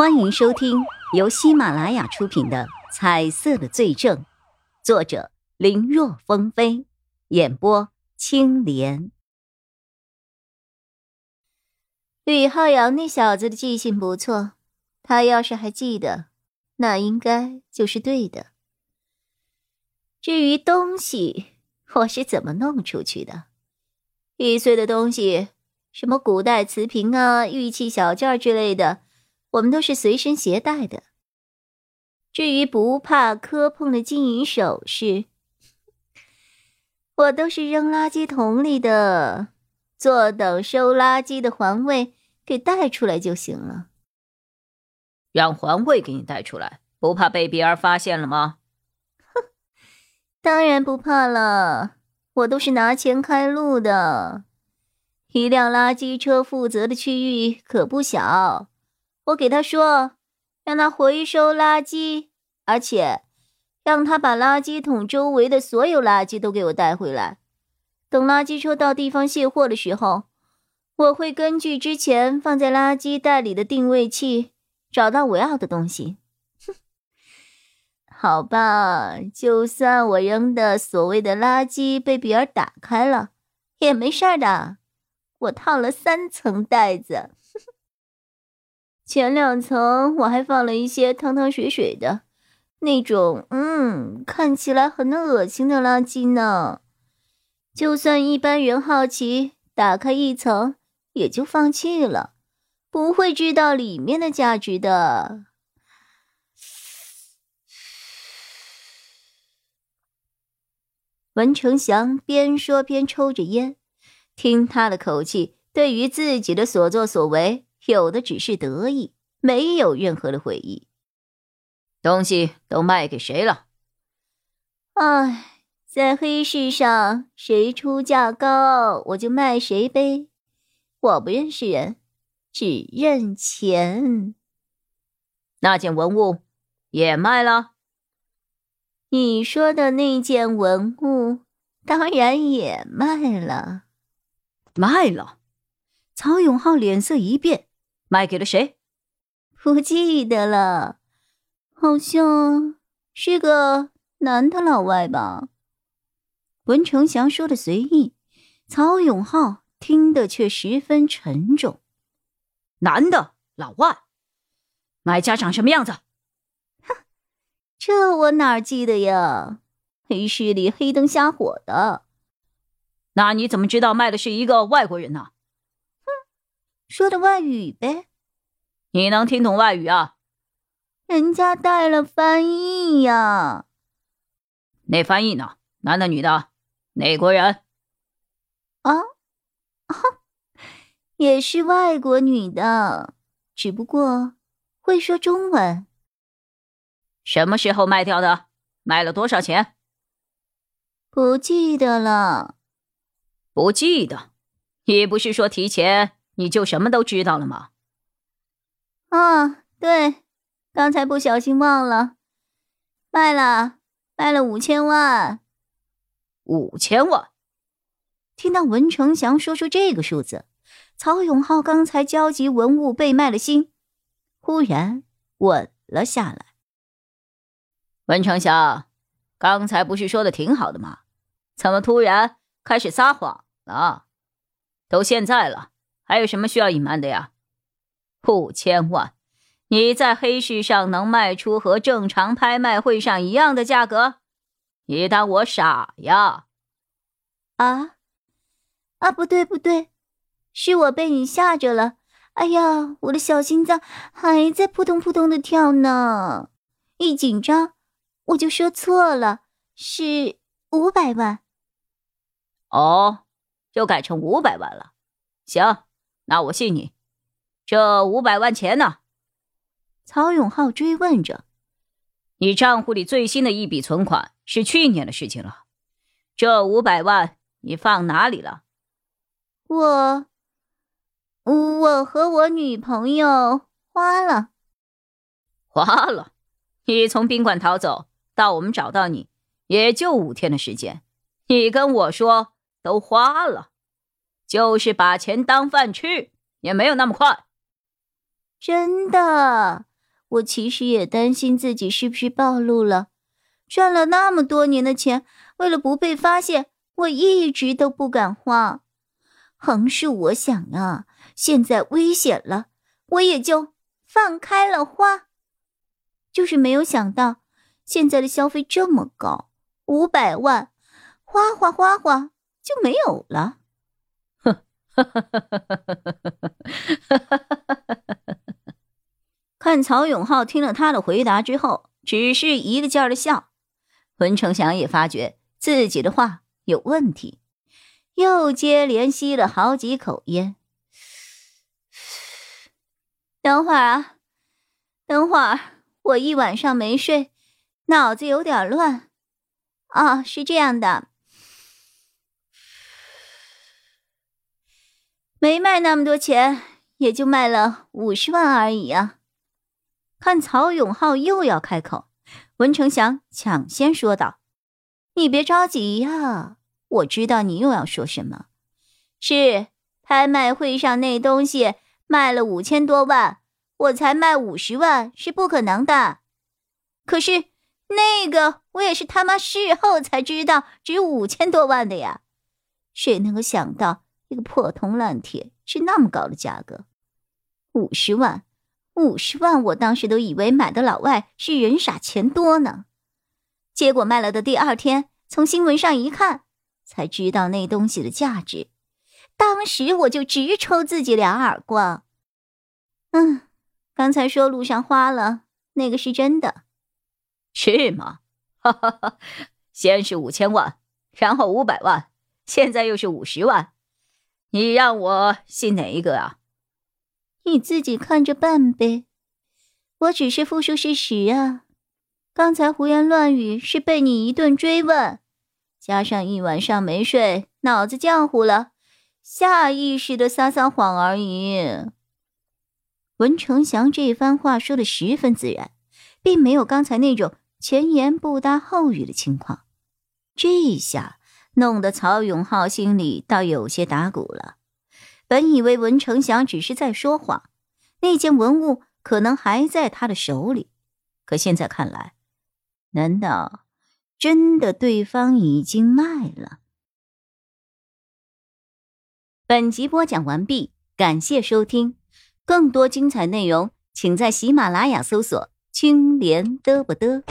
欢迎收听由喜马拉雅出品的《彩色的罪证》，作者林若风飞，演播青莲。吕浩洋那小子的记性不错，他要是还记得，那应该就是对的。至于东西，我是怎么弄出去的？易碎的东西，什么古代瓷瓶啊、玉器小件之类的。我们都是随身携带的。至于不怕磕碰的金银首饰，我都是扔垃圾桶里的，坐等收垃圾的环卫给带出来就行了。让环卫给你带出来，不怕被别人发现了吗？哼，当然不怕了，我都是拿钱开路的。一辆垃圾车负责的区域可不小。我给他说，让他回收垃圾，而且让他把垃圾桶周围的所有垃圾都给我带回来。等垃圾车到地方卸货的时候，我会根据之前放在垃圾袋里的定位器找到我要的东西。哼，好吧，就算我扔的所谓的垃圾被别人打开了，也没事的。我套了三层袋子。前两层我还放了一些汤汤水水的，那种嗯看起来很恶心的垃圾呢。就算一般人好奇，打开一层也就放弃了，不会知道里面的价值的。文成祥边说边抽着烟，听他的口气，对于自己的所作所为。有的只是得意，没有任何的悔意。东西都卖给谁了？唉，在黑市上，谁出价高，我就卖谁呗。我不认识人，只认钱。那件文物也卖了？你说的那件文物，当然也卖了。卖了？曹永浩脸色一变。卖给了谁？不记得了，好像是个男的老外吧。文成祥说的随意，曹永浩听得却十分沉重。男的老外，买家长什么样子？哼，这我哪记得呀？黑市里黑灯瞎火的。那你怎么知道卖的是一个外国人呢？说的外语呗，你能听懂外语啊？人家带了翻译呀。那翻译呢？男的女的？哪国人？啊？也是外国女的，只不过会说中文。什么时候卖掉的？卖了多少钱？不记得了。不记得？你不是说提前？你就什么都知道了吗？啊，对，刚才不小心忘了，卖了，卖了五千万。五千万！听到文成祥说出这个数字，曹永浩刚才焦急文物被卖的心忽然稳了下来。文成祥，刚才不是说的挺好的吗？怎么突然开始撒谎了？都现在了。还有什么需要隐瞒的呀？五千万，你在黑市上能卖出和正常拍卖会上一样的价格？你当我傻呀？啊啊！不对不对，是我被你吓着了。哎呀，我的小心脏还在扑通扑通的跳呢。一紧张我就说错了，是五百万。哦，又改成五百万了。行。那我信你，这五百万钱呢？曹永浩追问着。你账户里最新的一笔存款是去年的事情了，这五百万你放哪里了？我，我和我女朋友花了，花了。你从宾馆逃走到我们找到你，也就五天的时间，你跟我说都花了。就是把钱当饭吃，也没有那么快。真的，我其实也担心自己是不是暴露了。赚了那么多年的钱，为了不被发现，我一直都不敢花。横竖我想啊，现在危险了，我也就放开了花。就是没有想到，现在的消费这么高，五百万，花花花花就没有了。哼，看曹永浩听了他的回答之后，只是一个劲儿的笑。文成祥也发觉自己的话有问题，又接连吸了好几口烟。等会儿啊，等会儿，我一晚上没睡，脑子有点乱。啊，是这样的，没卖那么多钱，也就卖了五十万而已啊。看曹永浩又要开口。文成祥抢先说道：“你别着急呀，我知道你又要说什么。是拍卖会上那东西卖了五千多万，我才卖五十万是不可能的。可是那个我也是他妈事后才知道值五千多万的呀！谁能够想到一个破铜烂铁值那么高的价格？五十万。”五十万，我当时都以为买的老外是人傻钱多呢，结果卖了的第二天，从新闻上一看，才知道那东西的价值。当时我就直抽自己两耳光。嗯，刚才说路上花了，那个是真的，是吗？哈哈哈，先是五千万，然后五百万，现在又是五十万，你让我信哪一个啊？你自己看着办呗，我只是复述事实啊。刚才胡言乱语是被你一顿追问，加上一晚上没睡，脑子浆糊了，下意识的撒撒谎而已。文成祥这番话说的十分自然，并没有刚才那种前言不搭后语的情况。这一下弄得曹永浩心里倒有些打鼓了。本以为文成祥只是在说谎，那件文物可能还在他的手里，可现在看来，难道真的对方已经卖了？本集播讲完毕，感谢收听，更多精彩内容，请在喜马拉雅搜索“青莲嘚不嘚”。